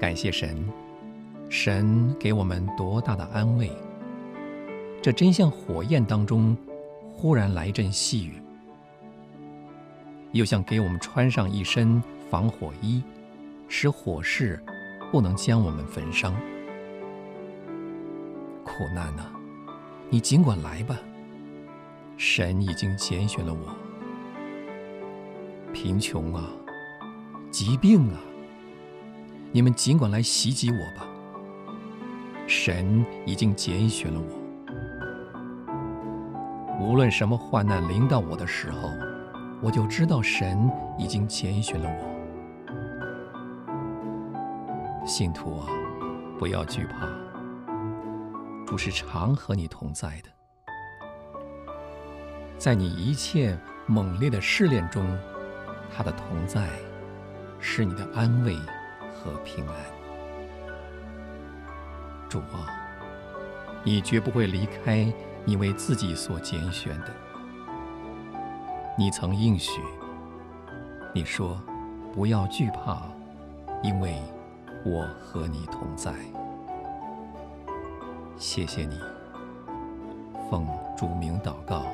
感谢神，神给我们多大的安慰！这真像火焰当中忽然来一阵细雨，又像给我们穿上一身防火衣，使火势不能将我们焚伤。苦难啊，你尽管来吧，神已经拣选了我。贫穷啊，疾病啊。你们尽管来袭击我吧，神已经拣选了我。无论什么患难临到我的时候，我就知道神已经拣选了我。信徒啊，不要惧怕，主是常和你同在的，在你一切猛烈的试炼中，他的同在是你的安慰。和平安，主啊，你绝不会离开你为自己所拣选的。你曾应许，你说不要惧怕，因为我和你同在。谢谢你，奉主名祷告，